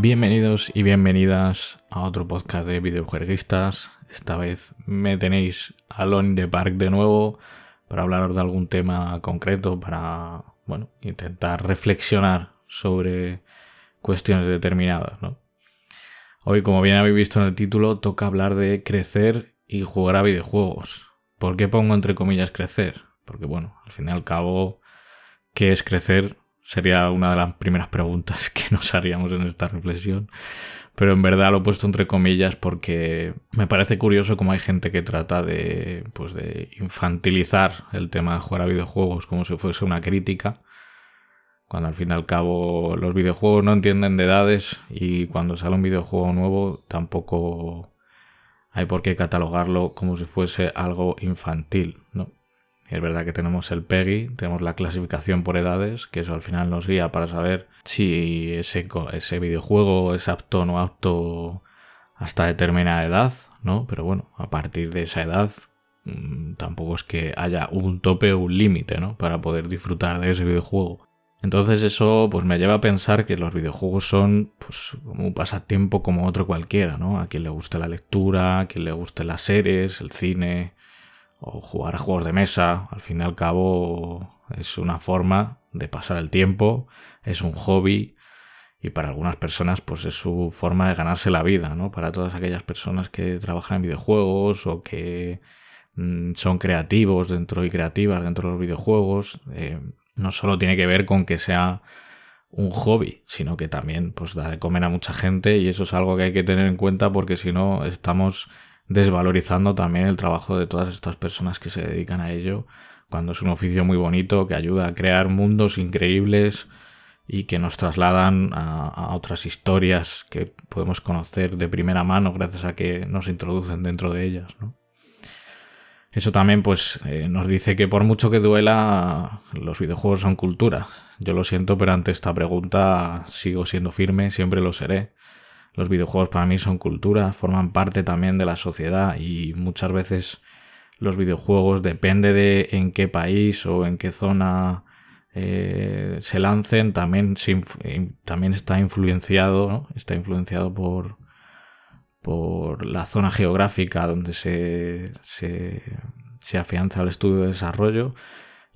Bienvenidos y bienvenidas a otro podcast de videojueguistas. Esta vez me tenéis Alone in the Park de nuevo para hablaros de algún tema concreto, para bueno, intentar reflexionar sobre cuestiones determinadas. ¿no? Hoy, como bien habéis visto en el título, toca hablar de crecer y jugar a videojuegos. ¿Por qué pongo entre comillas crecer? Porque bueno, al fin y al cabo, ¿qué es crecer? Sería una de las primeras preguntas que nos haríamos en esta reflexión. Pero en verdad lo he puesto entre comillas porque me parece curioso cómo hay gente que trata de, pues de infantilizar el tema de jugar a videojuegos como si fuese una crítica. Cuando al fin y al cabo los videojuegos no entienden de edades y cuando sale un videojuego nuevo tampoco hay por qué catalogarlo como si fuese algo infantil. Es verdad que tenemos el PEGI, tenemos la clasificación por edades, que eso al final nos guía para saber si ese, videojuego es apto o no apto hasta determinada edad, ¿no? Pero bueno, a partir de esa edad mm, tampoco es que haya un tope o un límite, ¿no? Para poder disfrutar de ese videojuego. Entonces eso pues me lleva a pensar que los videojuegos son pues como un pasatiempo como otro cualquiera, ¿no? A quien le guste la lectura, a quien le guste las series, el cine, o jugar a juegos de mesa. Al fin y al cabo es una forma de pasar el tiempo, es un hobby y para algunas personas pues es su forma de ganarse la vida, ¿no? Para todas aquellas personas que trabajan en videojuegos o que mm, son creativos dentro y creativas dentro de los videojuegos, eh, no solo tiene que ver con que sea un hobby, sino que también pues da de comer a mucha gente y eso es algo que hay que tener en cuenta porque si no estamos desvalorizando también el trabajo de todas estas personas que se dedican a ello, cuando es un oficio muy bonito que ayuda a crear mundos increíbles y que nos trasladan a, otras historias que podemos conocer de primera mano gracias a que nos introducen dentro de ellas. Eso también pues eh, nos dice que por mucho que duela, los videojuegos son cultura. Yo lo siento, pero ante esta pregunta sigo siendo firme, siempre lo seré. Los videojuegos para mí son cultura, forman parte también de la sociedad y muchas veces los videojuegos depende de en qué país o en qué zona eh, se lancen, también, también está influenciado, está influenciado por, por la zona geográfica donde se, se, se afianza el estudio de desarrollo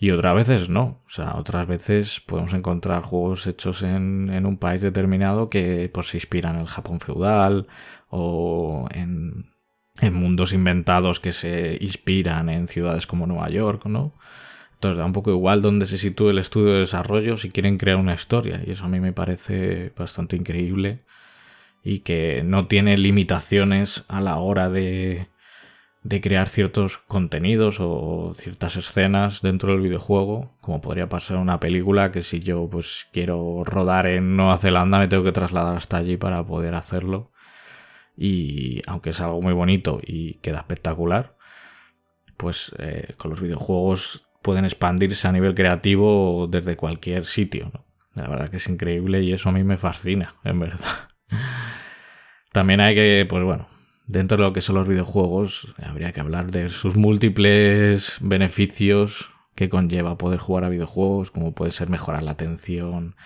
y otras veces no. O sea, otras veces podemos encontrar juegos hechos en, un país determinado que pues, se inspiran en el Japón feudal o en, mundos inventados que se inspiran en ciudades como Nueva York, ¿no? Entonces da un poco igual donde se sitúe el estudio de desarrollo si quieren crear una historia. Y eso a mí me parece bastante increíble. Y que no tiene limitaciones a la hora de, de crear ciertos contenidos o ciertas escenas dentro del videojuego, como podría pasar una película que si yo pues quiero rodar en Nueva Zelanda me tengo que trasladar hasta allí para poder hacerlo. Y aunque es algo muy bonito y queda espectacular, pues eh, con los videojuegos pueden expandirse a nivel creativo desde cualquier sitio. La verdad que es increíble y eso a mí me fascina, en verdad. También hay que, pues bueno, dentro de lo que son los videojuegos, habría que hablar de sus múltiples beneficios que conlleva poder jugar a videojuegos, como puede ser mejorar la atención,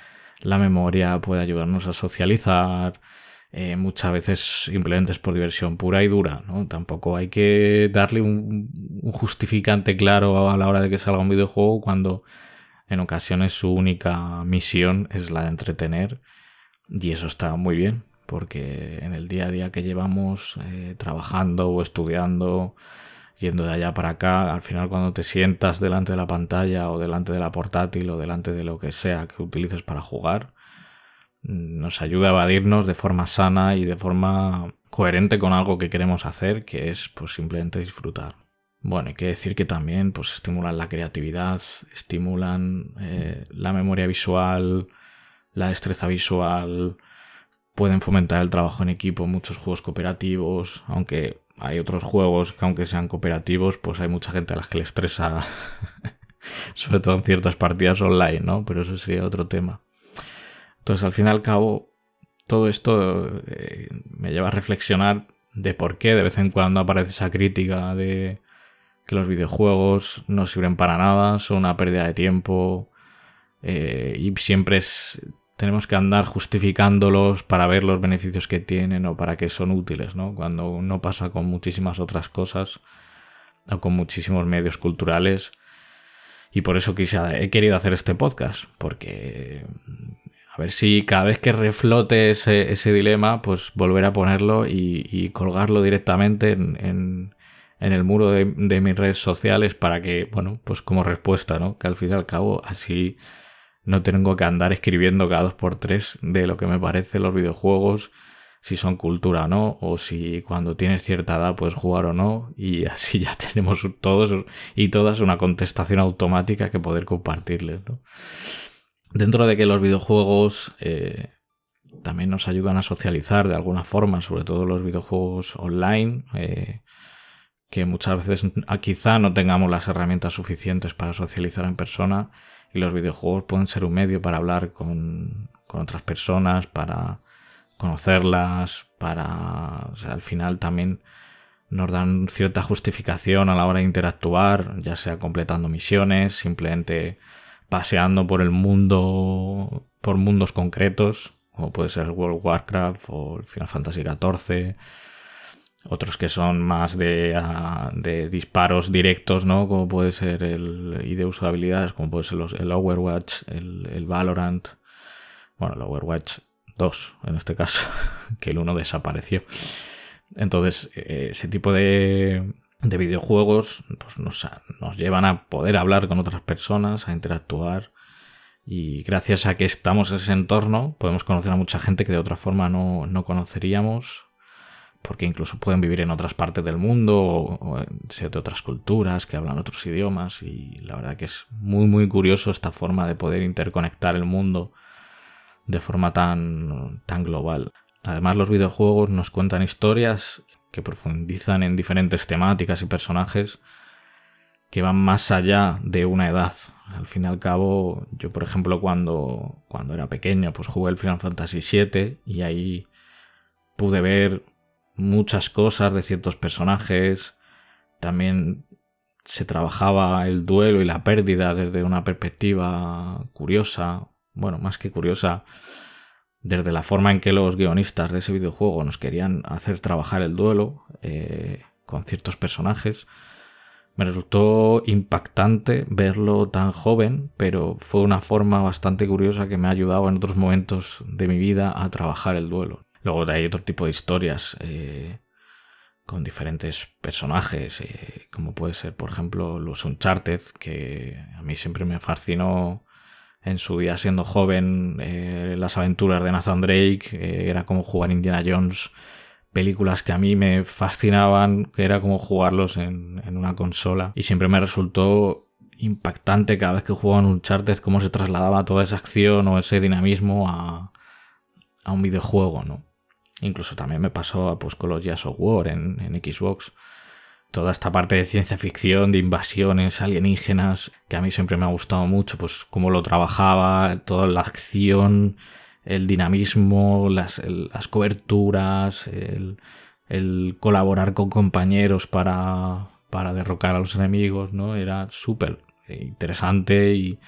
la memoria, puede ayudarnos a socializar, eh, muchas veces simplemente es por diversión pura y dura, ¿no? Tampoco hay que darle un, un, justificante claro a la hora de que salga un videojuego cuando en ocasiones su única misión es la de entretener y eso está muy bien porque en el día a día que llevamos eh, trabajando o estudiando, yendo de allá para acá, al final cuando te sientas delante de la pantalla o delante de la portátil o delante de lo que sea que utilices para jugar, mm, nos ayuda a evadirnos de forma sana y de forma coherente con algo que queremos hacer, que es pues simplemente disfrutar. Bueno, hay que decir que también pues estimulan la creatividad, estimulan eh, la memoria visual, la destreza visual, pueden fomentar el trabajo en equipo, muchos juegos cooperativos, aunque hay otros juegos que aunque sean cooperativos, pues hay mucha gente a las que le estresa, sobre todo en ciertas partidas online, ¿no? Pero eso sería otro tema. Entonces, al fin y al cabo, todo esto eh, me lleva a reflexionar de por qué de vez en cuando aparece esa crítica de que los videojuegos no sirven para nada, son una pérdida de tiempo eh, y siempre es tenemos que andar justificándolos para ver los beneficios que tienen o para qué son útiles, ¿no? Cuando no pasa con muchísimas otras cosas o con muchísimos medios culturales. Y por eso quise, he querido hacer este podcast, porque a ver si cada vez que reflote ese, dilema, pues volver a ponerlo y, colgarlo directamente en, el muro de, de, mis redes sociales para que, bueno, pues como respuesta, ¿no? Que al fin y al cabo así no tengo que andar escribiendo cada dos por tres de lo que me parece los videojuegos, si son cultura o no, o si cuando tienes cierta edad puedes jugar o no, y así ya tenemos todos y todas una contestación automática que poder compartirles. Dentro de que los videojuegos eh, también nos ayudan a socializar de alguna forma, sobre todo los videojuegos online, eh, que muchas veces quizá no tengamos las herramientas suficientes para socializar en persona y los videojuegos pueden ser un medio para hablar con, otras personas, para conocerlas, para... Al final también nos dan cierta justificación a la hora de interactuar, ya sea completando misiones, simplemente paseando por el mundo, por mundos concretos, como puede ser el World of Warcraft o el Final Fantasy XIV otros que son más de, ah, de, disparos directos, ¿no? Como puede ser el y de habilidades, como puede ser el Overwatch, el, el, Valorant, bueno, el Overwatch 2 en este caso, que el 1 desapareció. Entonces, eh, ese tipo de, de videojuegos pues nos, nos llevan a poder hablar con otras personas, a interactuar. Y gracias a que estamos en ese entorno, podemos conocer a mucha gente que de otra forma no, no conoceríamos porque incluso pueden vivir en otras partes del mundo o, de otras culturas que hablan otros idiomas y la verdad que es muy muy curioso esta forma de poder interconectar el mundo de forma tan, tan global. Además los videojuegos nos cuentan historias que profundizan en diferentes temáticas y personajes que van más allá de una edad. Al fin y al cabo, yo por ejemplo cuando, cuando era pequeño pues jugué el Final Fantasy VII y ahí pude ver muchas cosas de ciertos personajes. También se trabajaba el duelo y la pérdida desde una perspectiva curiosa. Bueno, más que curiosa, desde la forma en que los guionistas de ese videojuego nos querían hacer trabajar el duelo eh, con ciertos personajes. Me resultó impactante verlo tan joven, pero fue una forma bastante curiosa que me ha ayudado en otros momentos de mi vida a trabajar el duelo. Luego hay otro tipo de historias eh, con diferentes personajes, eh, como puede ser, por ejemplo, los Uncharted, que a mí siempre me fascinó en su día siendo joven eh, las aventuras de Nathan Drake, era como jugar Indiana Jones, películas que a mí me fascinaban, que era como jugarlos en, en una consola y siempre me resultó impactante cada vez que jugaba en Uncharted cómo se trasladaba toda esa acción o ese dinamismo a, a un videojuego, ¿no? Incluso también me pasó pues, con los Jazz of War en, Xbox. Toda esta parte de ciencia ficción, de invasiones alienígenas, que a mí siempre me ha gustado mucho, pues cómo lo trabajaba, toda la acción, el dinamismo, las, coberturas, el, colaborar con compañeros para, para derrocar a los enemigos, ¿no? Era súper interesante y,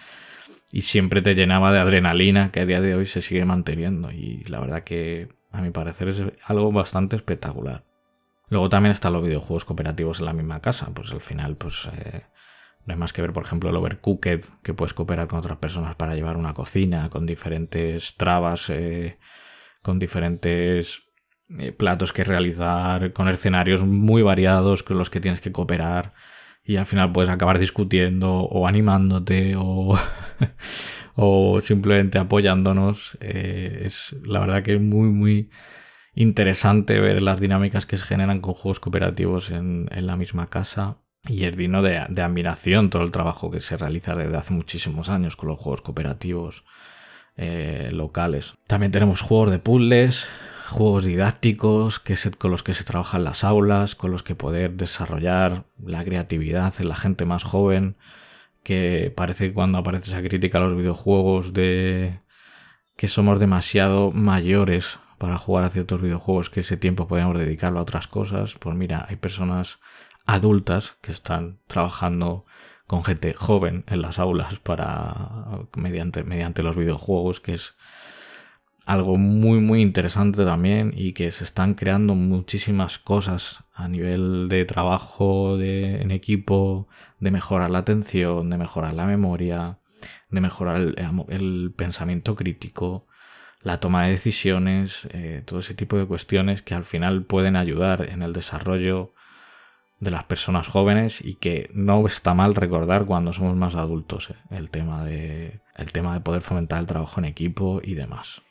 y siempre te llenaba de adrenalina que a día de hoy se sigue manteniendo. Y la verdad que a mi parecer es algo bastante espectacular. Luego también están los videojuegos cooperativos en la misma casa. Pues al final, pues eh, no hay más que ver, por ejemplo, el Overcooked, que puedes cooperar con otras personas para llevar una cocina, con diferentes trabas, eh, con diferentes eh, platos que realizar, con escenarios muy variados con los que tienes que cooperar. Y al final puedes acabar discutiendo o animándote o, o simplemente apoyándonos. Eh, es la verdad que es muy, muy interesante ver las dinámicas que se generan con juegos cooperativos en, la misma casa. Y es digno de, admiración todo el trabajo que se realiza desde hace muchísimos años con los juegos cooperativos eh, locales. También tenemos juegos de puzzles, juegos didácticos que con los que se trabaja en las aulas, con los que poder desarrollar la creatividad en la gente más joven que parece que cuando aparece esa crítica a los videojuegos de que somos demasiado mayores para jugar a ciertos videojuegos, que ese tiempo podemos dedicarlo a otras cosas, pues mira, hay personas adultas que están trabajando con gente joven en las aulas para mediante, mediante los videojuegos, que es algo muy muy interesante también y que se están creando muchísimas cosas a nivel de trabajo de, en equipo, de mejorar la atención, de mejorar la memoria, de mejorar el, pensamiento crítico, la toma de decisiones, eh, todo ese tipo de cuestiones que al final pueden ayudar en el desarrollo de las personas jóvenes y que no está mal recordar cuando somos más adultos eh, el, tema de, el tema de poder fomentar el trabajo en equipo y demás.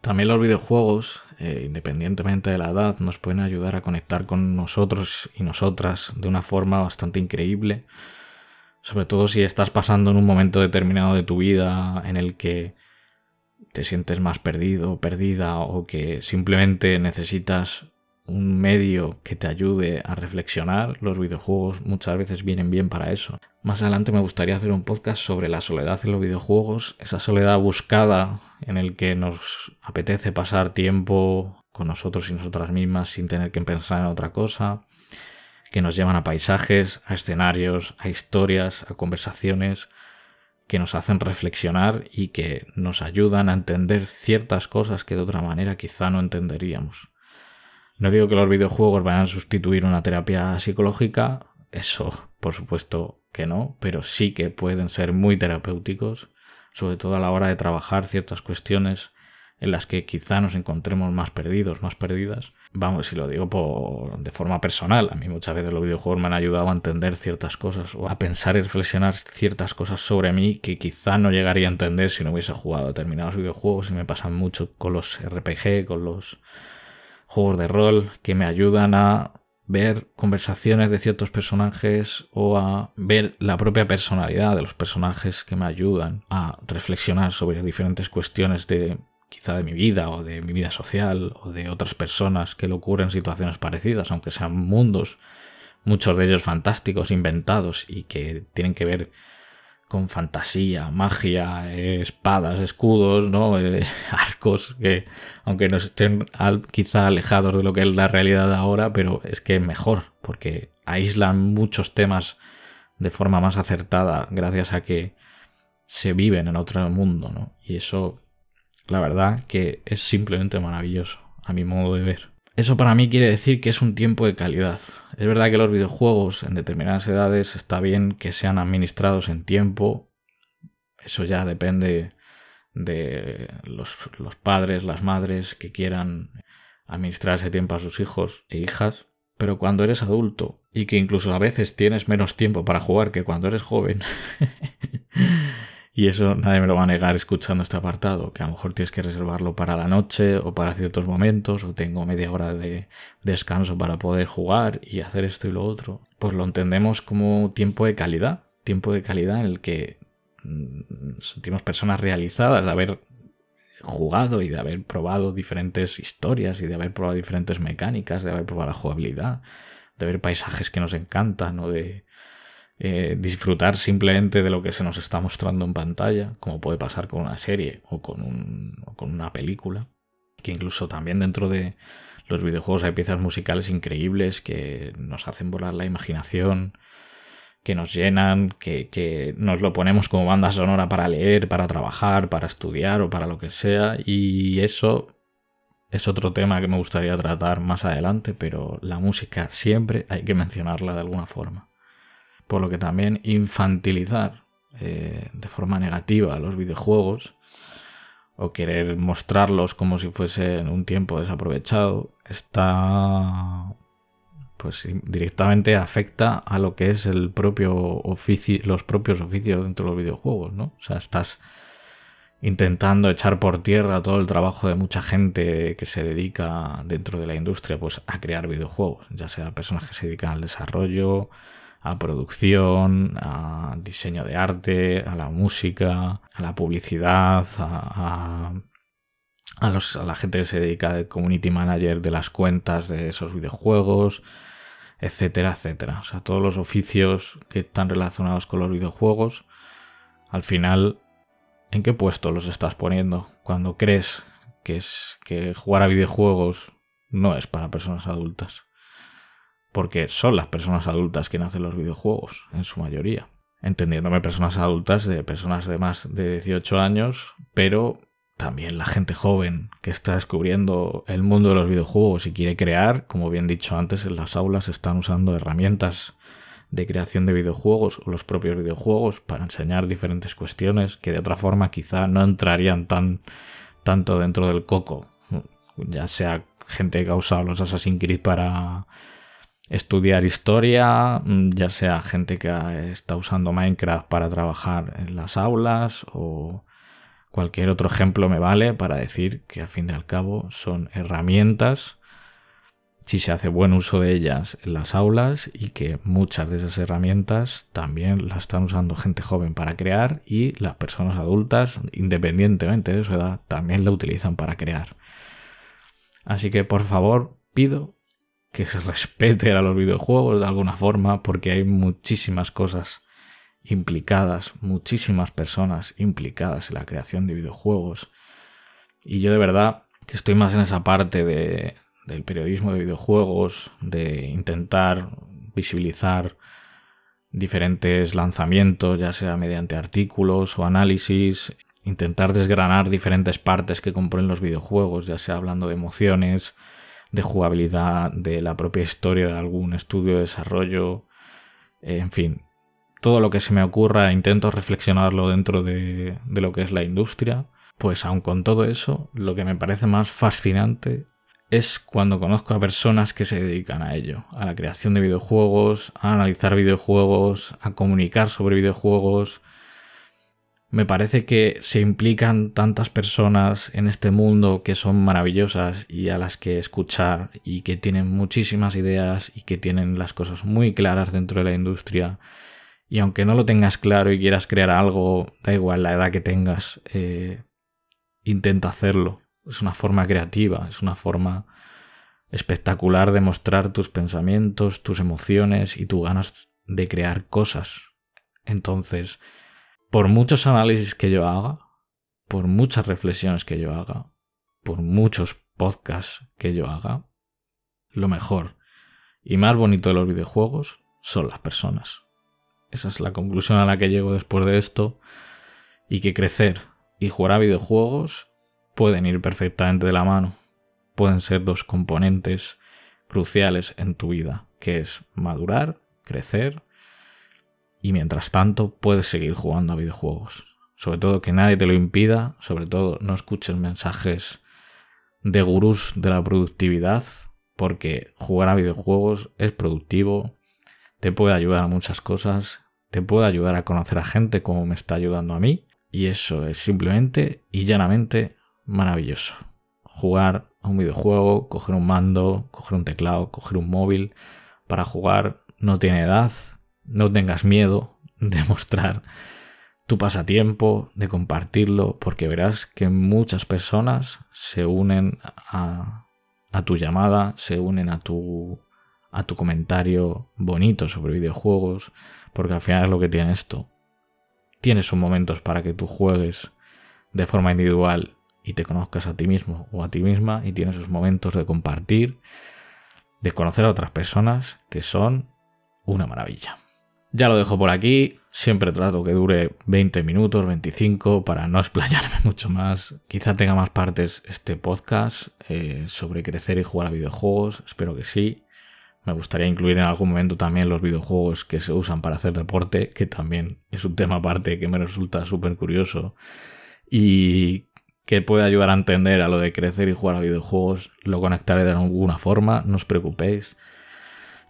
También los videojuegos, eh, independientemente de la edad, nos pueden ayudar a conectar con nosotros y nosotras de una forma bastante increíble. Sobre todo si estás pasando en un momento determinado de tu vida en el que te sientes más perdido o perdida o que simplemente necesitas un medio que te ayude a reflexionar, los videojuegos muchas veces vienen bien para eso. Más adelante me gustaría hacer un podcast sobre la soledad en los videojuegos, esa soledad buscada en el que nos apetece pasar tiempo con nosotros y nosotras mismas sin tener que pensar en otra cosa, que nos llevan a paisajes, a escenarios, a historias, a conversaciones que nos hacen reflexionar y que nos ayudan a entender ciertas cosas que de otra manera quizá no entenderíamos. No digo que los videojuegos vayan a sustituir una terapia psicológica, eso por supuesto que no, pero sí que pueden ser muy terapéuticos, sobre todo a la hora de trabajar ciertas cuestiones en las que quizá nos encontremos más perdidos, más perdidas. Vamos, si lo digo de forma personal, a mí muchas veces los videojuegos me han ayudado a entender ciertas cosas o a pensar y reflexionar ciertas cosas sobre mí que quizá no llegaría a entender si no hubiese jugado determinados videojuegos y me pasan mucho con los RPG, con los juegos de rol que me ayudan a ver conversaciones de ciertos personajes o a ver la propia personalidad de los personajes que me ayudan a reflexionar sobre diferentes cuestiones de quizá de mi vida o de mi vida social o de otras personas que le ocurren situaciones parecidas, aunque sean mundos, muchos de ellos fantásticos, inventados y que tienen que ver con fantasía, magia, espadas, escudos, ¿no? Eh, arcos que, aunque no estén quizá alejados de lo que es la realidad ahora, pero es que mejor, porque aíslan muchos temas de forma más acertada gracias a que se viven en otro mundo, ¿no? Y eso, la verdad, que es simplemente maravilloso, a mi modo de ver. Eso para mí quiere decir que es un tiempo de calidad. Es verdad que los videojuegos en determinadas edades está bien que sean administrados en tiempo. Eso ya depende de los, padres, las madres que quieran administrar ese tiempo a sus hijos e hijas. Pero cuando eres adulto y que incluso a veces tienes menos tiempo para jugar que cuando eres joven, Y eso nadie me lo va a negar escuchando este apartado, que a lo mejor tienes que reservarlo para la noche o para ciertos momentos, o tengo media hora de descanso para poder jugar y hacer esto y lo otro. Pues lo entendemos como tiempo de calidad, tiempo de calidad en el que mm, sentimos personas realizadas de haber jugado y de haber probado diferentes historias y de haber probado diferentes mecánicas, de haber probado la jugabilidad, de ver paisajes que nos encantan o de eh, disfrutar simplemente de lo que se nos está mostrando en pantalla, como puede pasar con una serie o con, un, con una película, que incluso también dentro de los videojuegos hay piezas musicales increíbles que nos hacen volar la imaginación, que nos llenan, que, que, nos lo ponemos como banda sonora para leer, para trabajar, para estudiar o para lo que sea. Y eso es otro tema que me gustaría tratar más adelante, pero la música siempre hay que mencionarla de alguna forma por lo que también infantilizar eh, de forma negativa los videojuegos o querer mostrarlos como si fuesen un tiempo desaprovechado está pues directamente afecta a lo que es el propio oficio, los propios oficios dentro de los videojuegos, ¿no? O sea, estás intentando echar por tierra todo el trabajo de mucha gente que se dedica dentro de la industria pues a crear videojuegos, ya sea personas que se dedican al desarrollo, a producción, a diseño de arte, a la música, a la publicidad, a, a, los, a la gente que se dedica de community manager de las cuentas de esos videojuegos, etcétera, etcétera. O sea, todos los oficios que están relacionados con los videojuegos, al final, ¿en qué puesto los estás poniendo? Cuando crees que es que jugar a videojuegos no es para personas adultas porque son las personas adultas quienes hacen los videojuegos, en su mayoría. Entendiéndome personas adultas de personas de más de 18 años, pero también la gente joven que está descubriendo el mundo de los videojuegos y quiere crear, como bien dicho antes, en las aulas están usando herramientas de creación de videojuegos o los propios videojuegos para enseñar diferentes cuestiones que de otra forma quizá no entrarían tan tanto dentro del coco, ya sea gente que ha usado los Assassin's Creed para estudiar historia, ya sea gente que está usando Minecraft para trabajar en las aulas o cualquier otro ejemplo me vale para decir que al fin y al cabo son herramientas si se hace buen uso de ellas en las aulas y que muchas de esas herramientas también las están usando gente joven para crear y las personas adultas, independientemente de su edad, también la utilizan para crear. Así que por favor pido que se respete a los videojuegos de alguna forma porque hay muchísimas cosas implicadas, muchísimas personas implicadas en la creación de videojuegos. Y yo de verdad que estoy más en esa parte de, del periodismo de videojuegos, de intentar visibilizar diferentes lanzamientos, ya sea mediante artículos o análisis, intentar desgranar diferentes partes que componen los videojuegos, ya sea hablando de emociones, de jugabilidad, de la propia historia de algún estudio de desarrollo, en fin, todo lo que se me ocurra intento reflexionarlo dentro de, de lo que es la industria. Pues aun con todo eso, lo que me parece más fascinante es cuando conozco a personas que se dedican a ello, a la creación de videojuegos, a analizar videojuegos, a comunicar sobre videojuegos. Me parece que se implican tantas personas en este mundo que son maravillosas y a las que escuchar y que tienen muchísimas ideas y que tienen las cosas muy claras dentro de la industria. Y aunque no lo tengas claro y quieras crear algo, da igual la edad que tengas, eh, intenta hacerlo es una forma creativa, es una forma espectacular de mostrar tus pensamientos, tus emociones y tus ganas de crear cosas. Entonces, por muchos análisis que yo haga, por muchas reflexiones que yo haga, por muchos podcasts que yo haga, lo mejor y más bonito de los videojuegos son las personas. Esa es la conclusión a la que llego después de esto. Y que crecer y jugar a videojuegos pueden ir perfectamente de la mano. Pueden ser dos componentes cruciales en tu vida, que es madurar, crecer y mientras tanto puedes seguir jugando a videojuegos. Sobre todo que nadie te lo impida, sobre todo no escuches mensajes de gurús de la productividad, porque jugar a videojuegos es productivo, te puede ayudar a muchas cosas, te puede ayudar a conocer a gente como me está ayudando a mí, y eso es simplemente y llanamente maravilloso. Jugar a un videojuego, coger un mando, coger un teclado, coger un móvil para jugar no tiene edad. No tengas miedo de mostrar tu pasatiempo, de compartirlo, porque verás que muchas personas se unen a, tu llamada, se unen a tu, a tu comentario bonito sobre videojuegos, porque al final es lo que tiene esto. Tienes sus momentos para que tú juegues de forma individual y te conozcas a ti mismo o a ti misma y tienes esos momentos de compartir, de conocer a otras personas que son una maravilla. Ya lo dejo por aquí, siempre trato que dure 20 minutos, 25, para no explayarme mucho más. Quizá tenga más partes este podcast eh, sobre crecer y jugar a videojuegos, espero que sí. Me gustaría incluir en algún momento también los videojuegos que se usan para hacer deporte, que también es un tema aparte que me resulta súper curioso y que puede ayudar a entender a lo de crecer y jugar a videojuegos, lo conectaré de alguna forma, no os preocupéis.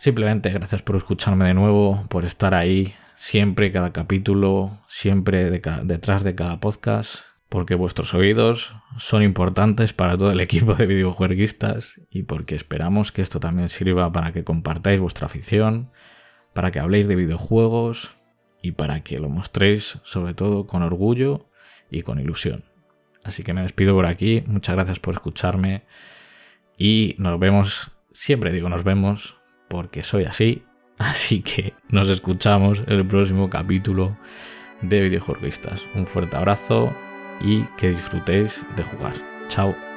Simplemente gracias por escucharme de nuevo, por estar ahí siempre, cada capítulo, siempre detrás de cada podcast, porque vuestros oídos son importantes para todo el equipo de videojueguistas y porque esperamos que esto también sirva para que compartáis vuestra afición, para que habléis de videojuegos y para que lo mostréis sobre todo con orgullo y con ilusión. Así que me despido por aquí. Muchas gracias por escucharme. Y nos vemos, siempre digo nos vemos, porque soy así. Así que nos escuchamos en el próximo capítulo de Videojueguistas. Un fuerte abrazo y que disfrutéis de jugar. Chao.